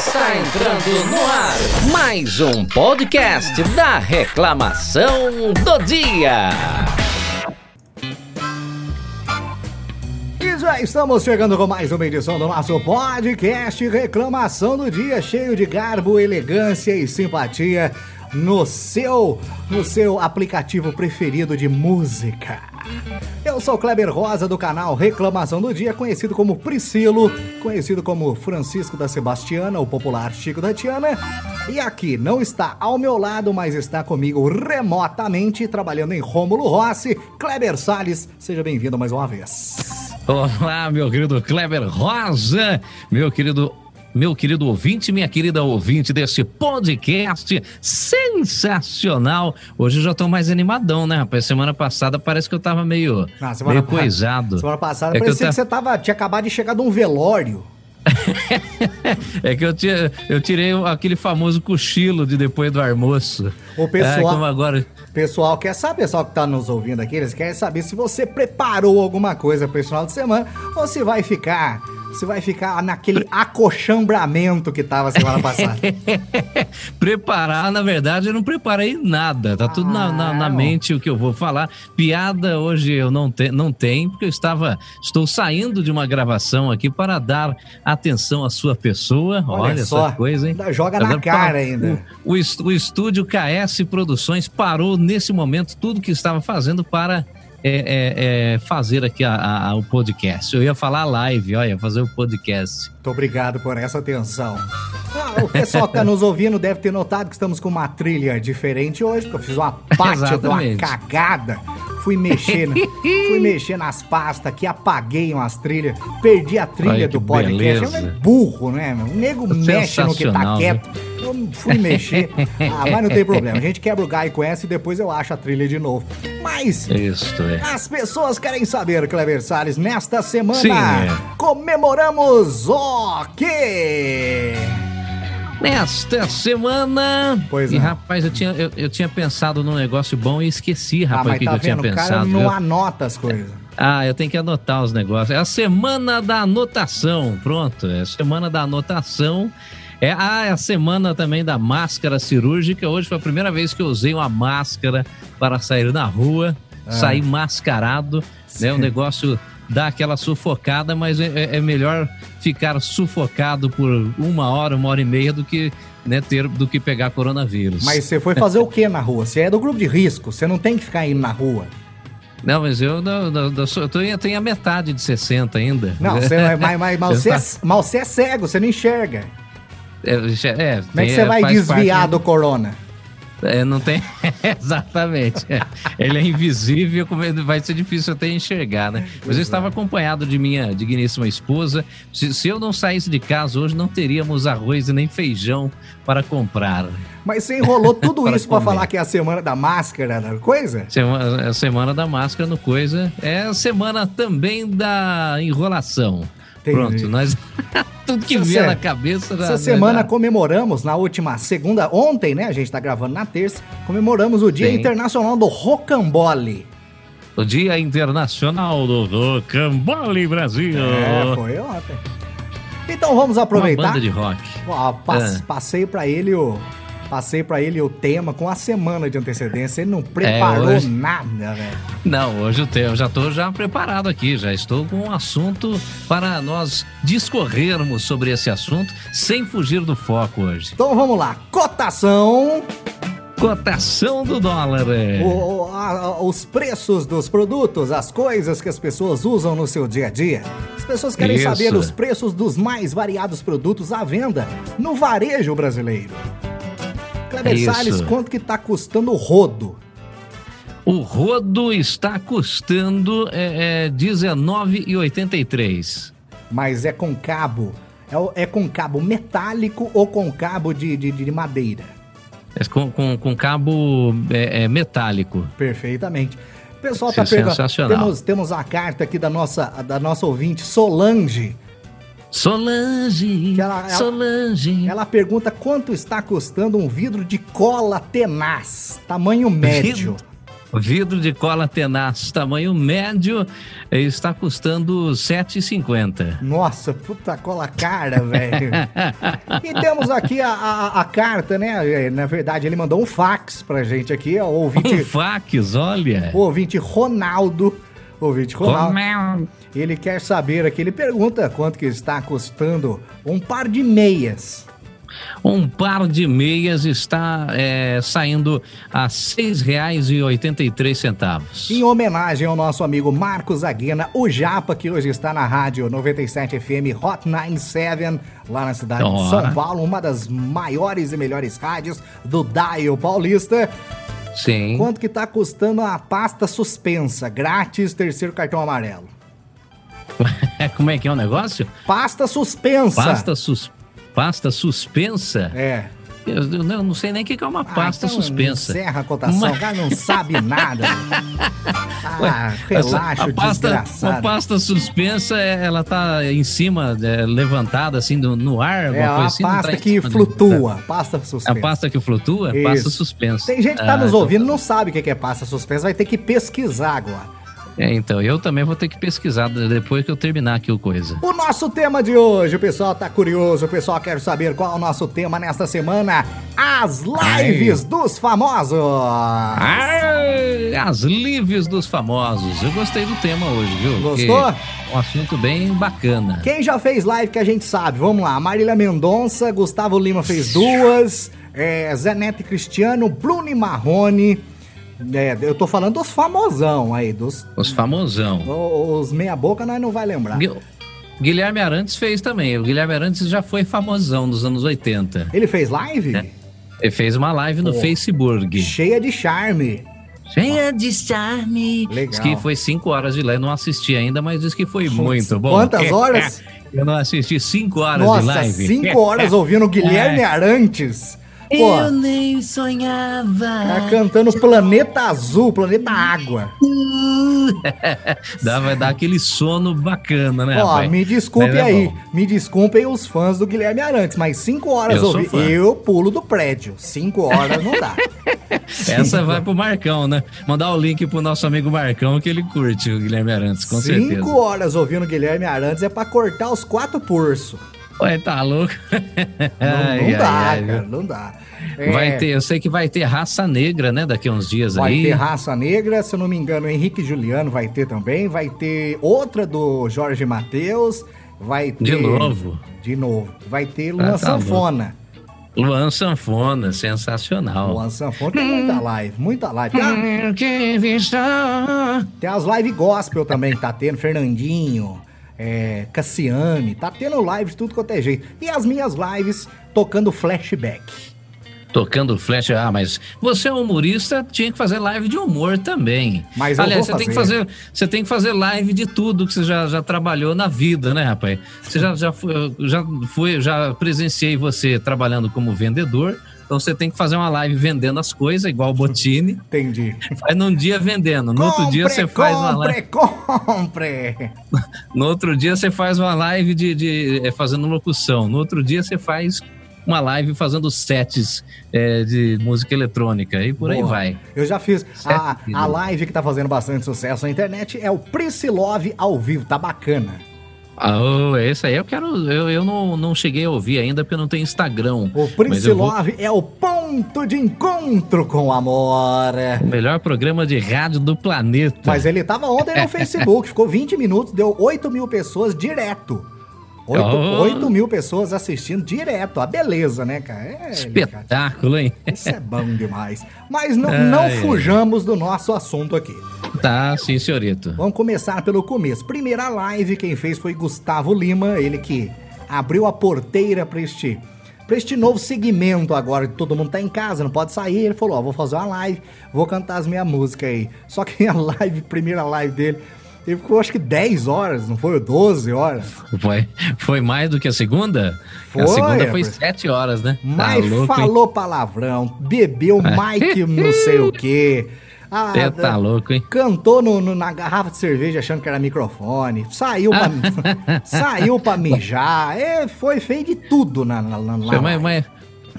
Está entrando no ar mais um podcast da reclamação do dia. E já estamos chegando com mais uma edição do nosso podcast Reclamação do Dia, cheio de garbo, elegância e simpatia no seu, no seu aplicativo preferido de música. Eu sou Kleber Rosa do canal Reclamação do Dia, conhecido como Priscilo, conhecido como Francisco da Sebastiana, o popular Chico da Tiana. E aqui não está ao meu lado, mas está comigo remotamente, trabalhando em Rômulo Rossi, Kleber Salles. Seja bem-vindo mais uma vez. Olá, meu querido Kleber Rosa, meu querido meu querido ouvinte, minha querida ouvinte desse podcast sensacional. Hoje eu já tô mais animadão, né, rapaz? Semana passada parece que eu tava meio, ah, meio coisado. Semana passada é parecia que, que, você tava, tinha acabado de chegar de um velório. é que eu, tinha, eu tirei aquele famoso cochilo de depois do almoço. O pessoal, é, agora... pessoal quer saber, pessoal que tá nos ouvindo aqui, eles querem saber se você preparou alguma coisa para esse final de semana ou se vai ficar você vai ficar naquele acochambramento que tava semana passada. Preparar, na verdade, eu não preparei nada. Tá ah, tudo na, na, na, mente o que eu vou falar. Piada hoje eu não, te, não tenho, porque eu estava. Estou saindo de uma gravação aqui para dar atenção à sua pessoa. Olha, Olha só, essa coisa, hein? Joga Agora, na cara ainda. O, o, o estúdio KS Produções parou nesse momento tudo que estava fazendo para é, é, é, fazer aqui a, a, o podcast. Eu ia falar live, olha, fazer o podcast. Muito obrigado por essa atenção. Ah, o pessoal que está nos ouvindo deve ter notado que estamos com uma trilha diferente hoje, porque eu fiz uma parte de uma cagada. Fui mexer, fui mexer nas pastas aqui, apaguei umas trilhas, perdi a trilha Olha, do podcast. É burro, né? O nego mexe no que tá quieto. Eu fui mexer. Ah, mas não tem problema. A gente quebra o galho com essa e depois eu acho a trilha de novo. Mas Isso, é. as pessoas querem saber, Clever Salles, nesta semana Sim, é. comemoramos o quê? Nesta semana. Pois e, é. rapaz, eu tinha, eu, eu, tinha pensado num negócio bom e esqueci, rapaz, ah, o que, tá que eu tinha pensado. O cara não eu... anota as coisas. Ah, eu tenho que anotar os negócios. É a semana da anotação. Pronto, é a semana da anotação. É, ah, é a semana também da máscara cirúrgica. Hoje foi a primeira vez que eu usei uma máscara para sair na rua, ah. sair mascarado. Né? O negócio dá aquela sufocada, mas é, é, é, melhor ficar sufocado por uma hora, uma hora e meia do que né, ter do que pegar coronavírus. Mas você foi fazer o que na rua? Você é do grupo de risco, você não tem que ficar indo na rua. Não, mas eu, não, não, eu, tô, eu tenho a metade de 60 ainda. Não, você, mas, mas, mas, você é, mas você é cego, você não enxerga. É, é, Como é que você vai desviar do corona? É, não tem. Exatamente. É. Ele é invisível, vai ser difícil até enxergar, né? Mas eu estava acompanhado de minha digníssima esposa. Se, se, eu não saísse de casa hoje, não teríamos arroz e nem feijão para comprar. Mas você enrolou tudo isso para falar que é a semana da máscara, da coisa? Semana, a semana da máscara no coisa. É a semana também da enrolação. Entendi. Pronto, nós. Tudo que vier na cabeça. Essa semana comemoramos, na última segunda, ontem, né? A gente tá gravando na terça, comemoramos o Dia Sim. Internacional do Rocambole. O Dia Internacional do Rocambole Brasil. É, foi ontem. Então vamos aproveitar. Uma banda de rock. Ó, passe, é. Passei para ele o Passei para ele o tema com a semana de antecedência. Ele não preparou é, hoje... nada, velho. Não, hoje eu já estou já preparado aqui, já estou com um assunto para nós discorrermos sobre esse assunto sem fugir do foco hoje. Então vamos lá, cotação cotação do dólar. É. O, a, os preços dos produtos, as coisas que as pessoas usam no seu dia a dia. As pessoas querem Isso. saber os preços dos mais variados produtos à venda no varejo brasileiro. Kleber é Salles, quanto que tá custando o rodo? O rodo está custando é, é, R$19,83. Mas é com cabo. É, é, com cabo metálico ou com cabo de, de, de madeira? É com, com, com cabo é, é metálico. Perfeitamente. O pessoal tá perguntando. Temos, temos a carta aqui da nossa, da nossa ouvinte, Solange. Solange, ela, Solange. Ela, ela pergunta quanto está custando um vidro de cola tenaz, tamanho médio. Vidro de cola tenaz, tamanho médio, está custando R$ 7,50. Nossa, puta cola cara, velho. e temos aqui a, a, a, carta, né? Na verdade, ele mandou um fax pra gente aqui, o ouvinte. Um fax, olha. O ouvinte Ronaldo. Ouvinte Ronaldo. Ronaldo. Ele quer saber aqui, ele pergunta quanto que está custando um par de meias um par de meias está é, saindo a R$ 6,83. Em homenagem ao nosso amigo Marcos Aguena, o Japa, que hoje está na rádio 97 FM Hot 97, lá na cidade de São Paulo, uma das maiores e melhores rádios do Dial Paulista. Sim. Quanto que está custando a pasta suspensa, grátis, terceiro cartão amarelo? Como é que é o negócio? Pasta suspensa. Pasta suspensa pasta suspensa. É. Eu, eu não sei nem o que é uma ah, pasta então suspensa. Encerra a cotação, o cara não sabe nada. ah, relaxa, a pasta, desgraçado. A pasta suspensa, é, ela tá em cima, é, levantada assim no, no ar, é, a assim, pasta tá que flutua, pasta suspensa. A pasta que flutua, Isso. pasta suspensa. Tem gente que tá ah, nos então ouvindo e então... não sabe o que é pasta suspensa, vai ter que pesquisar agora. É, então, eu também vou ter que pesquisar depois que eu terminar aqui o coisa. O nosso tema de hoje, o pessoal tá curioso, o pessoal quer saber qual é o nosso tema nesta semana. As lives Ai. dos famosos. Ai, as lives dos famosos. Eu gostei do tema hoje, viu? Gostou? Porque um assunto bem bacana. Quem já fez live que a gente sabe? Vamos lá. Marília Mendonça, Gustavo Lima fez duas. É, Zé Neto e Cristiano, Bruno e Marrone. É, eu tô falando dos famosão aí, dos... Os famosão. Os meia boca nós não vai lembrar. Guilherme Arantes fez também. O Guilherme Arantes já foi famosão nos anos 80. Ele fez live? É. Ele fez uma live no Facebook. Cheia de charme. Cheia de charme. Legal. Diz que foi cinco horas de live. Não assisti ainda, mas diz que foi muito bom. Quantas horas? Eu não assisti cinco horas Nossa, de live. cinco horas ouvindo Guilherme Arantes. Pô, eu nem sonhava. Tá cantando Planeta Azul, Planeta Água. Dá, vai dar aquele sono bacana, né? Ó, me desculpe é aí. Me desculpem os fãs do Guilherme Arantes, mas cinco horas eu, eu pulo do prédio. Cinco horas não dá. Essa vai pro Marcão, né? Mandar o link pro nosso amigo Marcão que ele curte o Guilherme Arantes, com cinco certeza. Cinco horas ouvindo o Guilherme Arantes é pra cortar os quatro pursos. Ué, tá louco? Não, ai, dá, ai, cara, não dá. É... Vai ter, eu sei que vai ter raça negra, né? Daqui a uns dias vai aí. Vai ter raça negra, se eu não me engano, Henrique Juliano vai ter também. Vai ter outra do Jorge Matheus. Vai ter. De novo. De novo. Vai ter Luan ah, tá Sanfona. Luan Sanfona, sensacional. Luan Sanfona tem muita live, muita live. Tem, tem as lives gospel também, tá tendo Fernandinho é, Cassiane, tá tendo live de tudo quanto é jeito. E as minhas lives tocando flashback. Tocando flash, ah, mas você é humorista, tinha que fazer live de humor também. Mas Aliás, você tem que fazer, você tem que fazer live de tudo que você já, já trabalhou na vida, né, rapaz? Você já, já, foi, já foi, já presenciei você trabalhando como vendedor, então você tem que fazer uma live vendendo as coisas, igual o Botini. Entendi. Faz num dia vendendo, no compre, outro dia você faz uma live. Compre! No outro dia você faz uma live de, de é, fazendo locução. No outro dia você faz uma live fazendo sets é, de música eletrônica e por Boa. aí vai. Eu já fiz. A, a live que tá fazendo bastante sucesso na internet é o Priscilove ao vivo, tá bacana. Oh, esse aí eu quero. Eu, eu não, não cheguei a ouvir ainda porque eu não tenho Instagram. O Prince Love vou... é o ponto de encontro com o amor. O melhor programa de rádio do planeta. Mas ele tava ontem no Facebook, ficou 20 minutos, deu 8 mil pessoas direto. 8, oh. 8 mil pessoas assistindo direto. A beleza, né, cara? É, Espetáculo, cara. hein? Isso é bom demais. Mas não, não fujamos do nosso assunto aqui. Tá, sim, senhorito. Vamos começar pelo começo. Primeira live, quem fez foi Gustavo Lima, ele que abriu a porteira para este, pra este novo segmento agora. Todo mundo tá em casa, não pode sair. Ele falou: Ó, vou fazer uma live, vou cantar as minhas músicas aí. Só que a live, primeira live dele ele ficou acho que 10 horas, não foi? 12 horas. Foi, foi mais do que a segunda? Foi, a segunda foi 7 horas, né? Tá Mas tá louco, falou hein? palavrão, bebeu Mike não sei o quê. Você ah, tá louco, hein? Cantou no, no, na garrafa de cerveja achando que era microfone. Saiu pra, saiu pra mijar. É, foi feio de tudo na, na, na foi, mas, mas,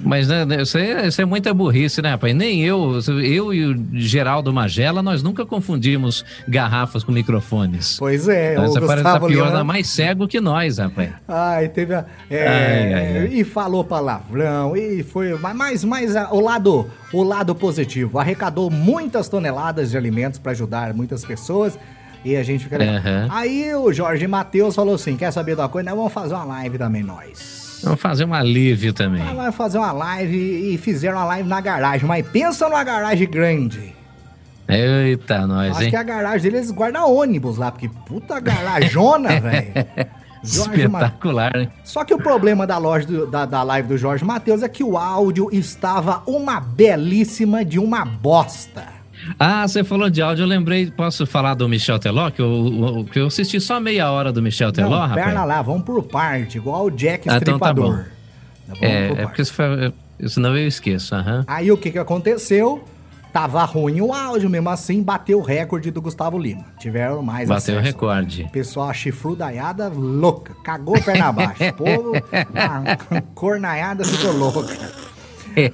Mas né, né, isso, é, isso é muita burrice, né, rapaz? Nem eu, eu e o Geraldo Magela, nós nunca confundimos garrafas com microfones. Pois é, Essa parece tá pior, Lima... mais cego que nós, rapaz. Ai, teve a, é, Ai, ai, ai. e falou palavrão e foi mas mas a- o lado o lado positivo arrecadou muitas toneladas de alimentos para ajudar muitas pessoas e a gente fica. Aham. aí o Jorge Matheus falou assim quer saber de uma coisa nós vamos fazer uma live também nós Vamos fazer um alívio também. Vamos fazer uma live e fizeram uma live na garagem mas pensa numa garagem grande Eita, nós, acho hein? que a garagem deles guarda ônibus lá porque puta garajona velho Espetacular, né? Só que o problema da loja do- da, da live do Jorge Matheus é que o áudio estava uma belíssima de uma bosta. Ah, você falou de áudio, eu lembrei, posso falar do Michel Teló, que eu, que eu assisti só meia hora do Michel Teló, Não, rapaz? perna lá, vamos por parte, igual o Jack Ah, então tá Estripador. bom. Vamos É, por é porque isso foi, senão eu esqueço, aham. Aí o que que aconteceu? Tava ruim o áudio, mesmo assim bateu o recorde do Gustavo Lima. Tiveram mais Bateu o acesso. recorde. Pessoal, chifrudaiada louca, cagou perna abaixo. O povo, a cornaiada ficou louca.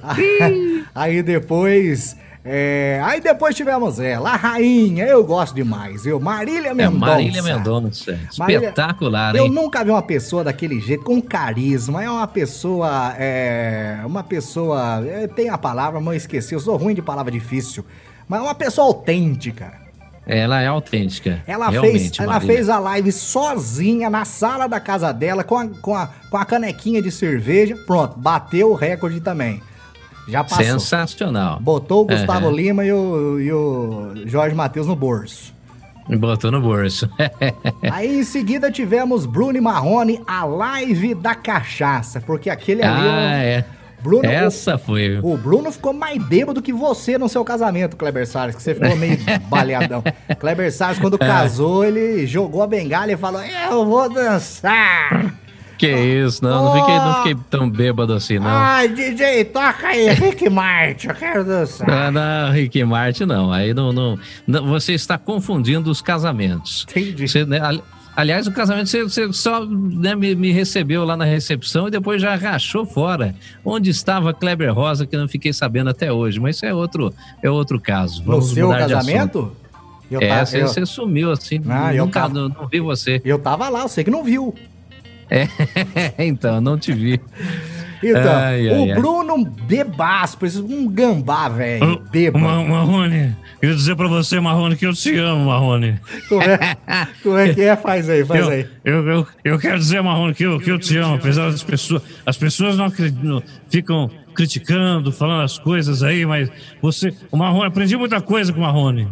Aí depois. É, aí depois tivemos ela, a rainha, eu gosto demais. Eu, Marília É Mendonça. Marília Mendonça. Marília- Espetacular, Eu hein? nunca vi uma pessoa daquele jeito, com carisma. É uma pessoa. É, uma pessoa. é, tem a palavra, mas eu esqueci. Eu sou ruim de palavra difícil. Mas é uma pessoa autêntica. Ela é autêntica. Ela, fez, ela Marília. fez a live sozinha na sala da casa dela, com a, com, a, com a canequinha de cerveja. Pronto, bateu o recorde também. Já passou. Sensacional. Botou o Gustavo Aham. Lima e o, e o Jorge Matheus no bolso. Botou no bolso. Aí em seguida tivemos Bruno Marrone, a live da cachaça. Porque aquele ali. ah, o- é. Bruno, Essa foi. viu? o, o Bruno ficou mais bêbado que você no seu casamento, Kleber Salles, que você ficou meio baleadão. Kleber Salles, É. quando casou, ele jogou a bengala e falou: Eu vou dançar! Que isso, não, não fiquei, não fiquei tão bêbado assim, não. Ai, DJ, toca aí, Rick Martin, eu quero dançar. Não, não, Rick Martin, não. Aí não, não, não- Você está confundindo os casamentos. Entendi. Você, né, ali- aliás, o casamento você, você só né, me, me recebeu lá na recepção e depois já rachou fora. Onde estava Kleber Rosa, que eu não fiquei sabendo até hoje. Mas isso é outro, é outro caso. No Vamos seu de assunto. casamento? Eu, É, tava- você, eu, você sumiu assim. Ah, eu nunca, tava- não, não vi você. eu tava lá, eu sei que não viu. então, não te vi. Então, Ai, ai, o ai. Bruno bebaço, parece um gambá, velho. Bêbado. Marrone, queria dizer pra você, Marrone, que eu te amo, Marrone. Como é, como é que é? Faz aí, faz Eu, aí. eu, eu, eu quero dizer, Marrone, que eu, que eu te amo, apesar das pessoas. As pessoas não, acreditam, ficam criticando, falando as coisas aí, mas você. O Marrone, aprendi muita coisa com o Marrone.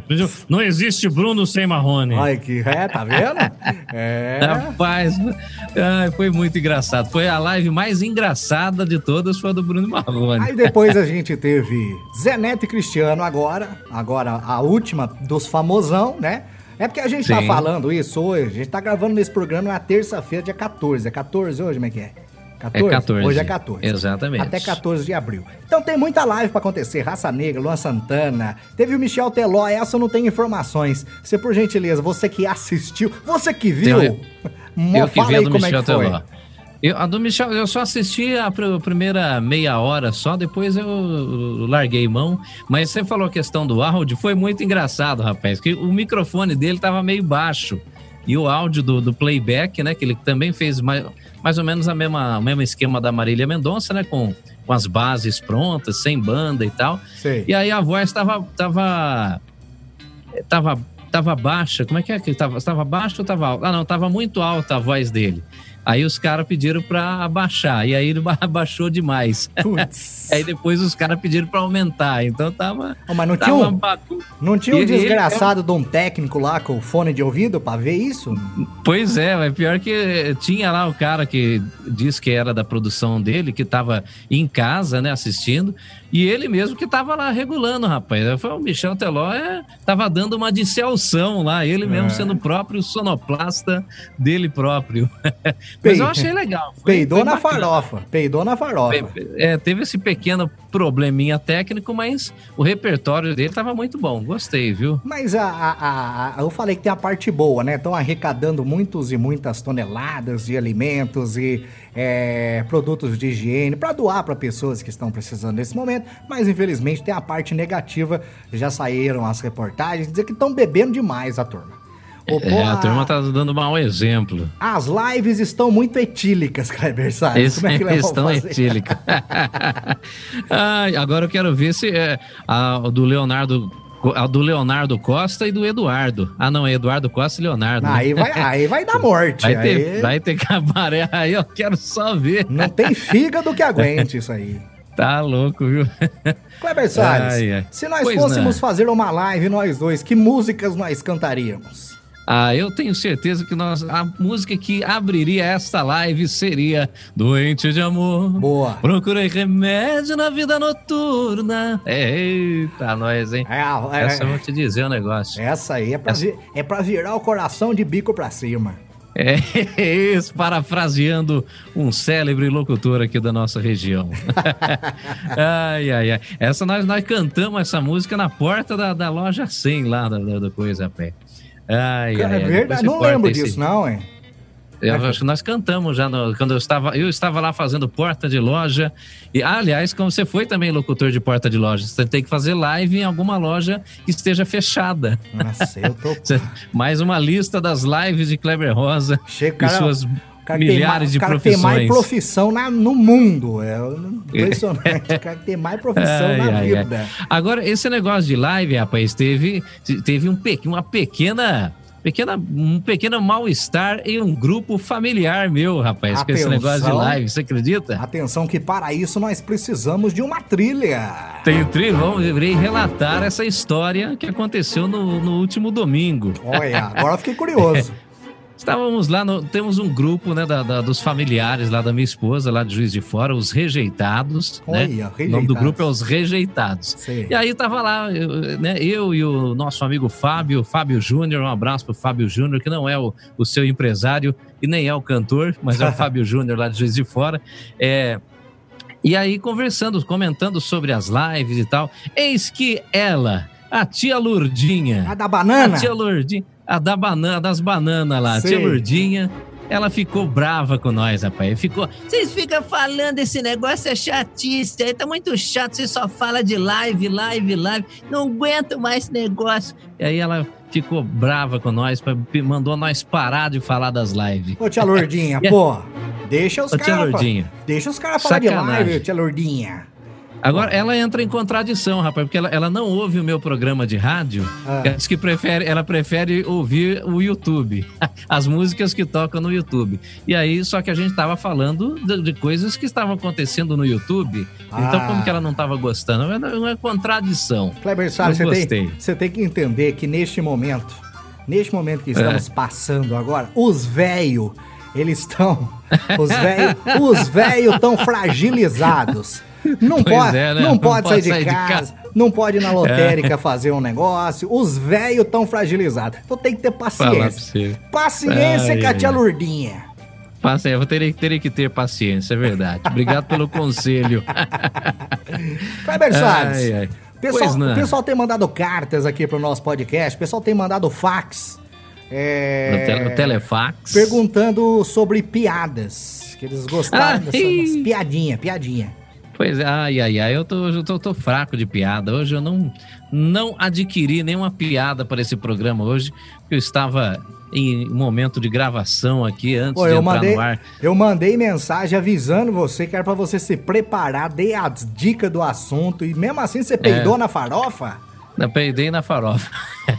Não existe Bruno sem Marrone. Ai, que é, tá vendo? É. Rapaz, foi muito engraçado. Foi a live mais engraçada de todas, foi a do Bruno Marrone. Aí depois a gente teve Zé Neto e Cristiano agora. Agora a última dos famosão, né? É porque a gente tá Sim. falando isso hoje. A gente tá gravando nesse programa na terça-feira, dia 14. É 14 hoje, como é que é? 14? É 14. Hoje é 14. Exatamente. Até 14 de abril. Então tem muita live pra acontecer. Raça Negra, Luan Santana. Teve o Michel Teló. Essa eu não tenho informações. Você, por gentileza, você que assistiu, você que viu. Eu- Eu que vi a do como Michel é. Teló. Eu, a do Michel, eu só assisti a pr- primeira meia hora só, depois eu larguei mão. Mas você falou a questão do áudio, foi muito engraçado, rapaz, que o microfone dele tava meio baixo. E o áudio do, do playback, né, que ele também fez mais, mais ou menos a mesma, o mesmo esquema da Marília Mendonça, né, com, com as bases prontas, sem banda e tal. Sei. E aí a voz tava. tava. tava, tava baixa. Como é que é que tava? Tava baixa ou tava alta? Ah, não, tava muito alta a voz dele. Aí os caras pediram pra abaixar. E aí ele ba- abaixou demais. Aí depois os caras pediram pra aumentar. Então tava. Ô, mas não tinha tava um, bagun- Não tinha um Ele- ele- desgraçado de um técnico lá com fone de ouvido pra ver isso? Pois é, mas pior que tinha lá o cara que disse que era da produção dele, que tava em casa, né, assistindo, e ele mesmo que tava lá regulando, rapaz. Foi o Michel Teló, é, tava dando uma de Celção lá, ele mesmo É. sendo o próprio sonoplasta dele próprio. Mas eu achei legal. Foi, Peidou foi na bacana. farofa. Peidou na farofa. É, teve esse pequeno probleminha técnico, mas o repertório dele tava muito bom. Gostei, viu? Mas a, a, a eu falei que tem a parte boa, né? Estão arrecadando muitos e muitas toneladas de alimentos e é, produtos de higiene para doar para pessoas que estão precisando nesse momento. Mas infelizmente tem a parte negativa. Já saíram as reportagens dizer que estão bebendo demais a turma. É, a turma tá dando mau exemplo. As lives estão muito etílicas, Kleber Salles. Como é que estão etílicas. ah, agora eu quero ver se é, a, do Leonardo a do Leonardo Costa e do Eduardo. Ah, não, é Eduardo Costa e Leonardo. Né? Aí, vai, aí vai dar morte. Vai ter, aí... vai ter cabaré aí, eu quero só ver. Não tem fígado que aguente isso aí. Tá louco, viu? Kleber Salles, ai, ai. se nós pois fôssemos não. fazer uma live, nós dois, que músicas nós cantaríamos? Ah, eu tenho certeza que nós, a música que abriria esta live seria Doente de Amor. Boa. Procurei remédio na vida noturna. Eita, nós, hein? É, é, essa eu vou te dizer o um negócio. Essa aí é pra, essa... é pra virar o coração de bico pra cima. É isso, parafraseando um célebre locutor aqui da nossa região. ai, ai, ai. Essa nós, nós cantamos essa música na porta da, da loja 100 lá da, da, da Coisa Pé. Ai, Cara, ai, é verdade, não lembro esse... disso, não, hein? Eu acho que nós cantamos já no, quando eu estava, eu estava lá fazendo porta de loja. E, aliás, como você foi também locutor de porta de loja, você tem que fazer live em alguma loja que esteja fechada. Nossa, eu tô. Mais uma lista das lives de Kleber Rosa Chega, cara, e suas milhares de profissões. O cara tem mais profissão na, no mundo. É impressionante. o cara tem mais profissão ai, na ai, vida. Ai. Agora, esse negócio de live, rapaz, teve, teve um, uma pequena pequena, um pequeno mal-estar em um grupo familiar meu, rapaz, Atenção, com esse negócio de live, você acredita? Atenção que para isso nós precisamos de uma trilha. Tem trilha? Vamos relatar essa história que aconteceu no, no último domingo. Olha, agora fiquei curioso. Estávamos lá, no, temos um grupo né, da, da, dos familiares lá da minha esposa, lá de Juiz de Fora, os rejeitados. Né? Olha, né? rejeitados. O nome do grupo é os rejeitados. Sim. E aí tava lá, eu, né, eu e o nosso amigo Fábio, Fábio Júnior, um abraço pro Fábio Júnior, que não é o, o seu empresário e nem é o cantor, mas é o Fábio Júnior lá de Juiz de Fora. É, e aí, conversando, comentando sobre as lives e tal, eis que ela, a tia Lourdinha. A da banana? A tia Lourdinha a da banana, das bananas lá, Sei. tia Lourdinha, ela ficou brava com nós, rapaz. Ficou. Vocês ficam falando esse negócio, é chatice. Aí tá muito chato, você só fala de live, live, live. Não aguento mais esse negócio. E aí ela ficou brava com nós, mandou nós parar de falar das lives. Ô, tia Lourdinha, pô, deixa os caras. Deixa os caras falar de live, tia Lourdinha. Agora, ela entra em contradição, rapaz, porque ela, ela não ouve o meu programa de rádio. Ah. Ela diz que prefere, ela prefere ouvir o YouTube, as músicas que tocam no YouTube. E aí, só que a gente estava falando de, de, coisas que estavam acontecendo no YouTube. Ah. Então, como que ela não estava gostando? É uma é contradição. Kleber Salles, você tem, você tem que entender que neste momento, neste momento que estamos é. passando agora, os velhos, eles estão. Os velhos os velhos estão fragilizados. Não pode, é, né? não, não pode, sair, de, sair casa, de, casa, não pode ir na lotérica é. fazer um negócio. Os velhos estão fragilizados. Então tem que ter paciência. Paciência com a tia Lourdinha. Paciência, eu teria, teria que ter paciência, é verdade. Obrigado pelo conselho. Kleber Salles. Pessoal, o pessoal tem mandado cartas aqui pro nosso podcast, o pessoal tem mandado fax. É, tele, telefax. Perguntando sobre piadas. Que eles gostaram ah, dessa piadinha, piadinha. Pois é, ai, ai, ai, eu tô, eu tô, tô, fraco de piada. Hoje eu não, não adquiri nenhuma piada para esse programa hoje, porque eu estava em momento de gravação aqui antes Pô, de entrar mandei, no ar. Eu mandei mensagem avisando você que era para você se preparar, dei as dicas do assunto e mesmo assim você peidou é. na farofa? Não, peidei na farofa.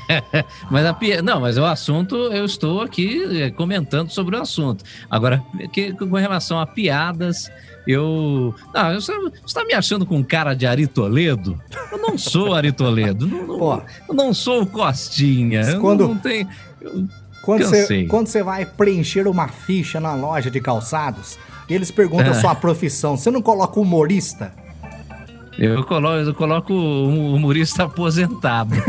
mas a pia... Não, mas o assunto, eu estou aqui é, comentando sobre o assunto. Agora, que, com relação a piadas, eu. Não, você está me achando com cara de Ari Toledo? Eu não sou Ari Toledo. Não, não, eu não sou o Costinha. Quando, eu não tenho. Eu, quando, você, quando você vai preencher uma ficha na loja de calçados, e eles perguntam é. a sua profissão, você não coloca humorista? Eu coloco, eu coloco um humorista aposentado.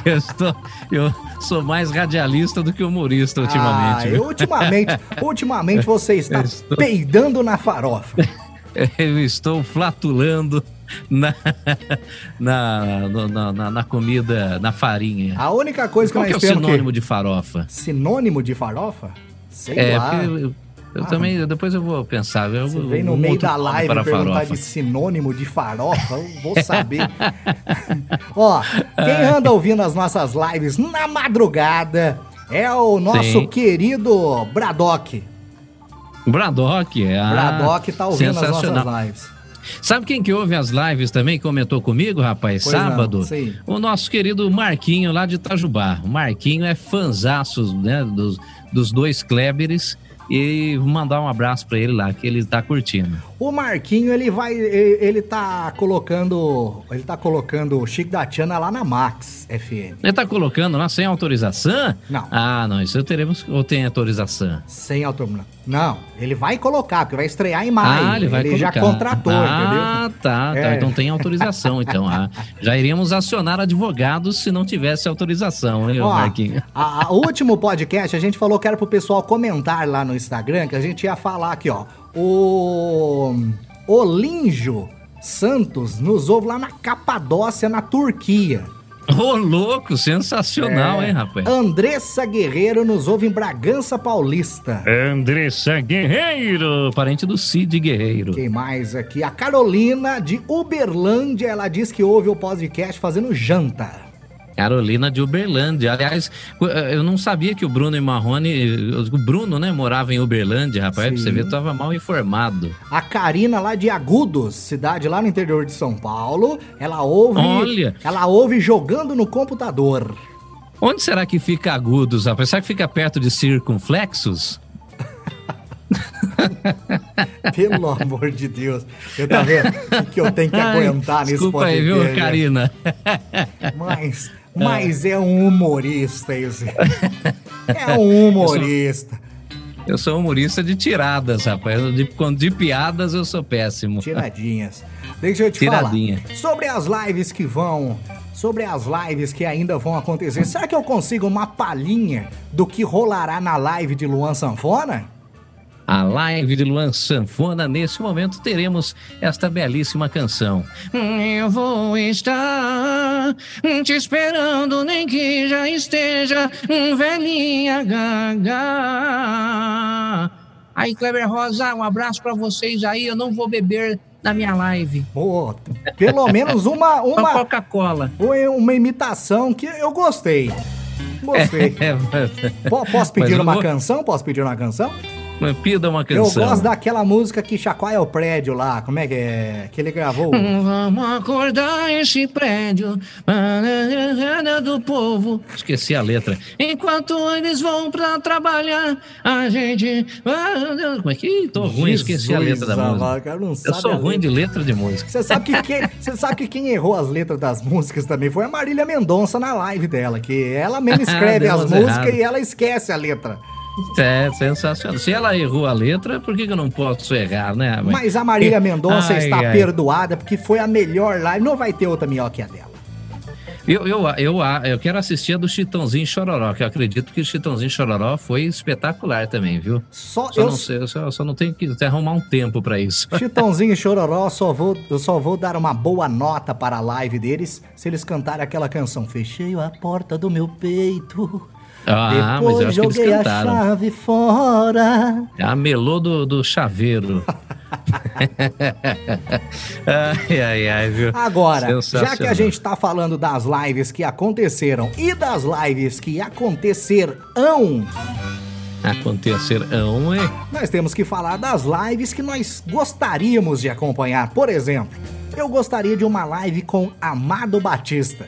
Eu, estou, eu sou mais radialista do que humorista ultimamente. Ah, eu, ultimamente, ultimamente você está Eu estou- peidando na farofa. Eu estou flatulando na, na, na, na- na comida, na farinha. A única coisa que Qual que é nós o temos sinônimo que... de farofa? Sinônimo de farofa? Sei É, lá. porque eu, eu- Ah, também, depois eu vou pensar. Eu, Você vem no meio da live para perguntar farofa. de sinônimo de farofa, eu vou saber. Ó, quem anda ouvindo as nossas lives na madrugada é o nosso Sim. querido Bradock. Bradock, é. ah, Bradock tá ouvindo as nossas lives. Sabe quem que ouve as lives também comentou comigo, rapaz? Pois não, Sábado? sim. O nosso querido Marquinho lá de Itajubá. O Marquinho é fanzaço, né, dos, dos dois Kleberes. E mandar um abraço pra ele lá, que ele tá curtindo. O Marquinho, ele vai. Ele, ele tá colocando. Ele tá colocando o Chico da Tiana lá na Max FM. Ele tá colocando lá sem autorização? Não. Ah, não, isso teremos ou tem autorização? Sem automóvel. Não, ele vai colocar, porque vai estrear em maio. ah, ele vai já colocar. contratou, ah, entendeu? tá, tá. É. Então tem autorização, então. Ah, já iríamos acionar advogados se não tivesse autorização, hein, Ó, Marquinho? a- a- o último podcast a gente falou que era pro pessoal comentar lá no Instagram, que a gente ia falar aqui, ó. O Olinjo Santos nos ouve lá na Capadócia, na Turquia. Ô, louco, sensacional, É. hein, rapaz? Andressa Guerreiro nos ouve em Bragança Paulista. Andressa Guerreiro. Parente do Cid Guerreiro. Quem mais aqui? A Carolina de Uberlândia, ela diz que ouve o podcast fazendo janta. Carolina de Uberlândia. Aliás, eu não sabia que o Bruno e Marrone. O Bruno, né, morava em Uberlândia, rapaz. Pra Sim. você ver, eu tava mal informado. A Karina lá de Agudos, cidade lá no interior de São Paulo, ela ouve, Olha. ela ouve jogando no computador. Onde será que fica Agudos, rapaz? Será que fica perto de Circunflexos? Pelo amor de Deus. Eu tá vendo o que eu tenho que Ai, aguentar nesse Desculpa podcast. aí, viu, né? Karina? Mas, mas é um humorista esse. É um humorista. Eu sou humorista de tiradas, rapaz. De, quando de piadas eu sou péssimo. Tiradinhas. Deixa eu te Tiradinha. falar. Sobre as lives que vão. Sobre as lives que ainda vão acontecer. Será que eu consigo uma palhinha do que rolará na live de Luan Sanfona? A live de Luan Sanfona, nesse momento, teremos esta belíssima canção. Eu vou estar te esperando, nem que já esteja velhinha gaga. Aí, Kleber Rosa, um abraço pra vocês aí. Eu não vou beber na minha live. Pô, pelo menos uma, Só uma, Coca-Cola. uma imitação que eu gostei. Gostei. É, Po- Posso pedir uma canção? Posso pedir uma canção? Pida uma Eu canção. gosto daquela música que chacoalha o prédio lá. Como é que é? Que ele gravou. Vamos acordar esse prédio do povo. Esqueci a letra. Enquanto eles vão pra trabalhar, a gente. Como é que. Ih, tô ruim, esqueci a letra da Jesus música. Eu sou ruim letra. de letra de música. Você sabe que quem, você sabe que quem errou as letras das músicas também foi a Marília Mendonça na live dela, que ela mesma escreve Deu as músicas erradas. e ela esquece a letra. É sensacional. Se ela errou a letra, por que, que eu não posso errar, né? Mas a Marília Mendonça Ai, está ai. perdoada porque foi a melhor live. Não vai ter outra melhor que a dela. Eu, eu, eu, eu quero assistir a do Chitãozinho Chororó, que eu acredito que o Chitãozinho Chororó foi espetacular também, viu? Só, Só eu, não, sei, eu só, só não tenho que arrumar um tempo pra isso. Chitãozinho Chororó, só vou, eu só vou dar uma boa nota para a live deles se eles cantarem aquela canção. Fechei a porta do meu peito. Ah, mas eu depois acho que eles joguei a cantaram. chave fora. É a melô do, do chaveiro. ai, ai, ai, viu? Agora, já que a gente tá falando das lives que aconteceram e das lives que acontecerão, Acontecerão, hein? nós temos que falar das lives que nós gostaríamos de acompanhar. Por exemplo, eu gostaria de uma live com Amado Batista.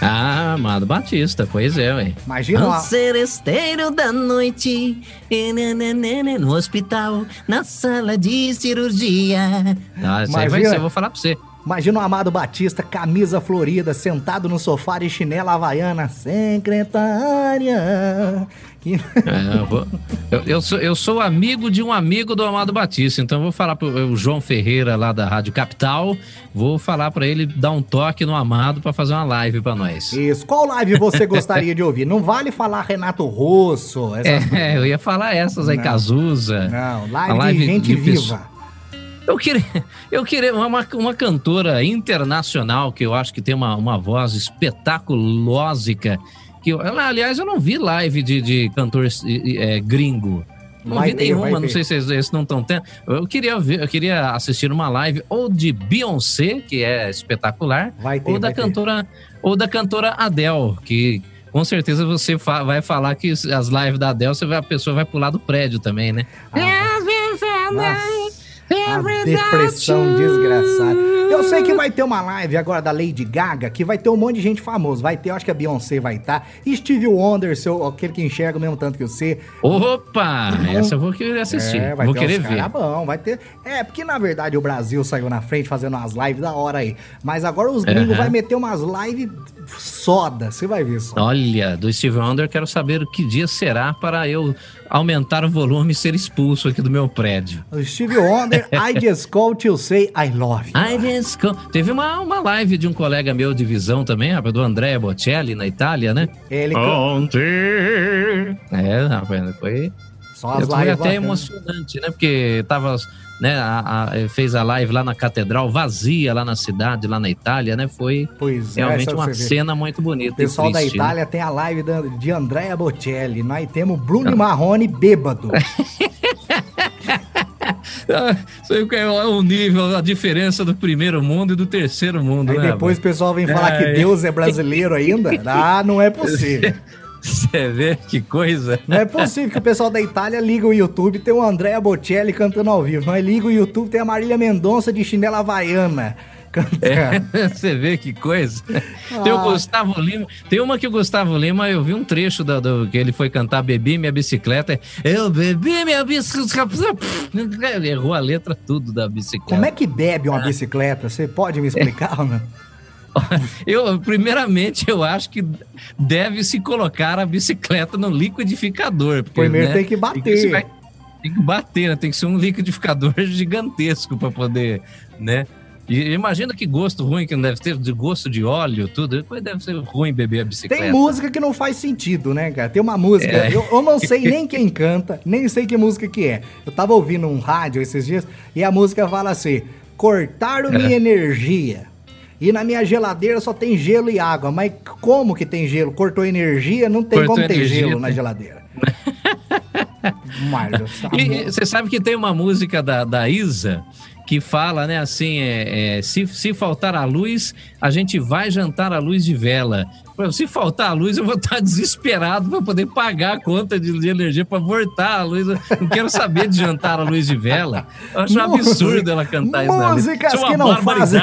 Ah, Amado Batista, pois é, ué. Imagina uma... seresteiro da noite, no hospital, na sala de cirurgia. Ah, isso aí vai ser, eu vou falar pra você. Imagina o Amado Batista, camisa florida, sentado no sofá de chinela havaiana, secretária. Que- É, eu, vou- eu- eu sou, eu sou amigo de um amigo do Amado Batista, então eu vou falar pro o João Ferreira lá da Rádio Capital, vou falar pra ele dar um toque no Amado pra fazer uma live pra nós. Isso. Qual live você gostaria de ouvir? Não vale falar Renato Russo. essas- É, eu ia falar essas aí, Não. Cazuza. Não, live, live de gente de viva. pessoa- Eu queria, eu queria uma, uma cantora internacional que eu acho que tem uma, uma voz espetaculósica. Que eu, ela, aliás, eu não vi live de, de cantor é, gringo. Não Vai vi ter, nenhuma, não sei se eles, não estão tendo. Eu queria ver, eu queria assistir uma live ou de Beyoncé, que é espetacular, ter, ou da vai ter. cantora ou da cantora Adele, que com certeza você fa- vai falar que as lives da Adele, você vai, a pessoa vai pular do prédio também, né? Nossa, a depressão desgraçada. Eu sei que vai ter uma live agora da Lady Gaga, que vai ter um monte de gente famosa. Vai ter, eu acho que a Beyoncé vai estar. Steve Wonder, seu, aquele que enxerga o mesmo tanto que você. Opa! Essa eu vou querer assistir. É, vai vou querer ver. bom, vai ter. É, porque na verdade o Brasil saiu na frente fazendo umas lives da hora aí. Mas agora os gringos Aham. vai meter umas lives soda, você vai ver só. Olha, do Steve Wonder, quero saber que dia será para eu aumentar o volume e ser expulso aqui do meu prédio. O Steve Wonder, I just called to say I love you. I Teve uma, uma live de um colega meu de visão também, rapaz, do Andrea Bocelli, na Itália, né? Ele Ontem. É, rapaz, foi, só as foi lives até bacanas. emocionante, né? Porque tava, né, a- a- fez a live lá na catedral, vazia lá na cidade, lá na Itália, né? Foi Pois é, realmente uma cena muito bonita. O pessoal e da triste, né? Itália tem a live de Andrea Bocelli. Nós temos Bruno Marrone bêbado. Ah, que é o nível, a diferença do primeiro mundo e do terceiro mundo, Aí né? depois o pessoal vem falar que Ai. Deus é brasileiro ainda. Ah, não é possível. Você vê que coisa. Não é possível que o pessoal da Itália liga o YouTube tem o Andrea Bocelli cantando ao vivo. Nós liga o YouTube tem a Marília Mendonça de chinela havaiana cantando. É, Você vê que coisa. Tem o. Gustavo Lima. Tem uma que o Gustavo Lima, eu vi um trecho do, do- que ele foi cantar Bebi Minha Bicicleta. Eu bebi minha bicicleta. Errou a letra tudo da bicicleta. Como é que bebe uma bicicleta? Você pode me explicar não? Eu, primeiramente, eu acho que deve se colocar a bicicleta no liquidificador. porque, Primeiro né, tem que bater. tem que bater, né? Tem que ser um liquidificador gigantesco para poder, né? E imagina que gosto ruim que não deve ter, de gosto de óleo, tudo. Depois deve ser ruim beber a bicicleta. Tem música que não faz sentido, né, cara? Tem uma música, É. eu, eu não sei nem quem canta, nem sei que música que é. Eu tava ouvindo um rádio esses dias e a música fala assim: cortaram minha É. energia. E na minha geladeira só tem gelo e água. Mas como que tem gelo? Cortou energia? Não tem Cortou como ter gelo na tem. geladeira. Mas, tá E bom. e você sabe que tem uma música da, da Isa que fala, né, assim, é, é, se, se faltar a luz, a gente vai jantar à luz de vela. Se faltar a luz, eu vou estar desesperado para poder pagar a conta de, energia para voltar a luz. Não quero saber de jantar à luz de vela. Eu acho um absurdo ela cantar isso letra. Músicas Isso é que não fazem.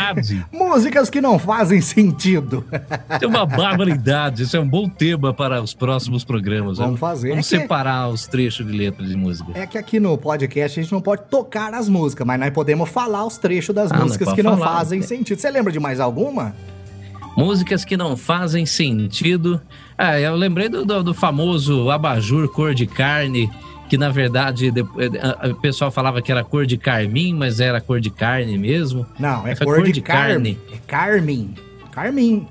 Músicas que não fazem sentido. Isso é uma barbaridade. Isso é um bom tema para os próximos programas. Vamos fazer. Vamos É que- separar os trechos de letras de música. É que aqui no podcast a gente não pode tocar as músicas, mas nós podemos falar os trechos das Ah, músicas pode que não falar, fazem né? sentido. Você lembra de mais alguma? Músicas que não fazem sentido. É, eu lembrei do, do- do famoso abajur cor de carne, que na verdade de- eh, o pessoal falava que era cor de carmim, mas era cor de carne mesmo. Não, é cor, cor de, de carne. carne. É Carmin. Carmin.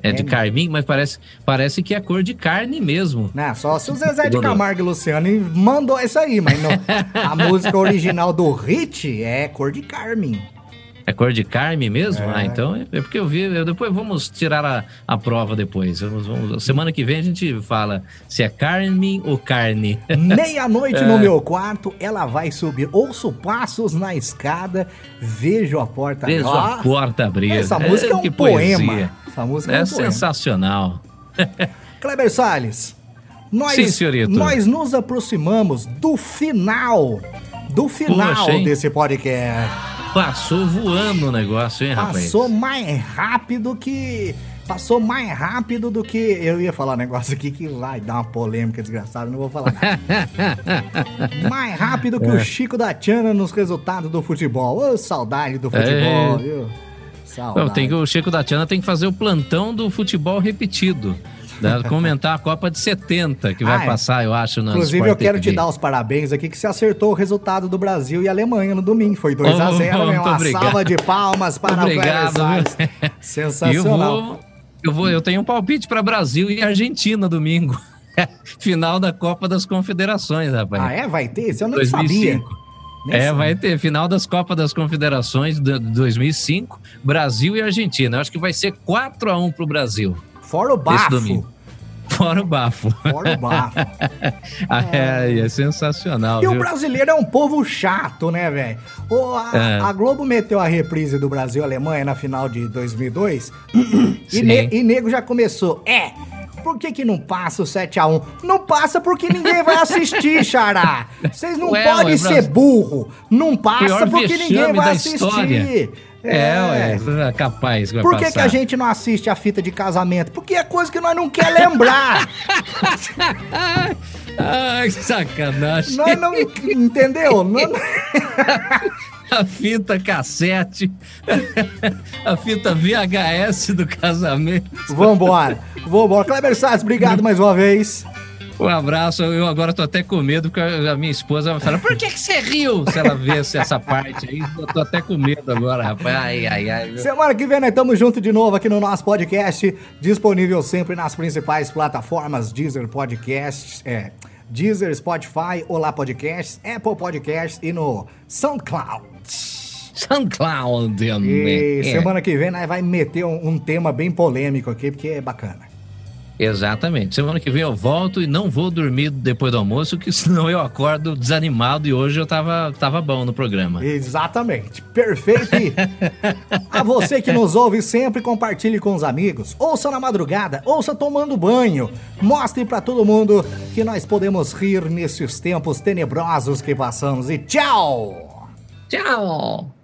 É de É. carmim, mas parece, parece que é cor de carne mesmo. Né? Só se o Zezé de. Camargo e Luciano mandou isso aí, mas não. a música original do Hit é cor de Carmin. É cor de carne mesmo? É. Ah, então é porque eu vi. eu- depois vamos tirar a, a prova depois. Vamos, vamos- semana que vem a gente fala se é carne ou carne. Meia-noite É. no meu quarto, ela vai subir. Ouço passos na escada, vejo a porta Vejo Ó, a porta abrir. Essa música é um que poema. poesia. Essa música é, É um poema. sensacional. Kleber Salles, nós, Sim, senhorito. nós nos aproximamos do final. Do final Poxa, desse podcast. Passou voando o negócio, hein, rapaz? Passou mais rápido que. Passou mais rápido do que. Eu ia falar um negócio aqui que vai dar uma polêmica desgraçada, não vou falar. mais rápido que É. o Chico da Tiana nos resultados do futebol. Ô, saudade do futebol, É. viu? Eu tenho, o Chico da Tiana tem que fazer o plantão do futebol repetido. Né? Comentar a Copa de 70, que vai ah, é. passar, eu acho, no Inclusive, eu quero TV. te dar os parabéns aqui, que você acertou o resultado do Brasil e Alemanha no domingo. Foi 2x0, oh, né? Uma obrigado. salva de palmas para obrigado, o Cléber Sensacional. Eu vou, eu, vou, eu tenho um palpite para Brasil e Argentina domingo. Final da Copa das Confederações, rapaz. Ah, é? Vai ter? Isso eu não 2005. sabia. É, vai ter final das Copas das Confederações de 2005, Brasil e Argentina. Eu acho que vai ser 4 a 1 pro Brasil. Fora o bafo. Fora o bafo. Fora o bafo. É, é sensacional. E viu? o brasileiro é um povo chato, né, velho? A, é. a, Globo meteu a reprise do Brasil-Alemanha na final de 2002 e, ne, e nego já começou. É, por que, que não passa o 7x1? Não passa porque ninguém vai assistir, Xará. Vocês não podem ser burro. Não passa porque ninguém vai assistir. História. É, é, ué, é capaz. Por que, que a gente não assiste a fita de casamento? Porque é coisa que nós não quer lembrar. Ai, sacanagem. Nós não. Entendeu? Não... a fita cassete, a fita VHS do casamento. Vambora, vambora. Kleber Salles, obrigado mais uma vez. Um abraço, eu agora tô até com medo, porque a minha esposa vai falar, por que, que você riu? Se ela vê essa parte aí, eu tô até com medo agora, rapaz. Ai, ai, ai. Semana que vem nós estamos juntos de novo aqui no nosso podcast, disponível sempre nas principais plataformas Deezer Podcasts, é, Deezer, Spotify, Olá Podcasts, Apple Podcasts e no SoundCloud. SoundCloud. E é. semana que vem nós vai meter um, um tema bem polêmico aqui, porque é bacana. Exatamente. Semana que vem eu volto e não vou dormir depois do almoço, que senão eu acordo desanimado e hoje eu tava, tava bom no programa. Exatamente. Perfeito. A você que nos ouve sempre, compartilhe com os amigos. Ouça na madrugada, ouça tomando banho. Mostre para todo mundo que nós podemos rir nesses tempos tenebrosos que passamos. E tchau! Tchau!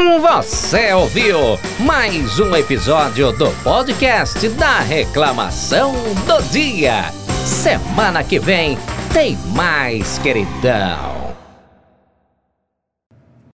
Você ouviu mais um episódio do podcast da Reclamação do Dia. Semana que vem tem mais, queridão.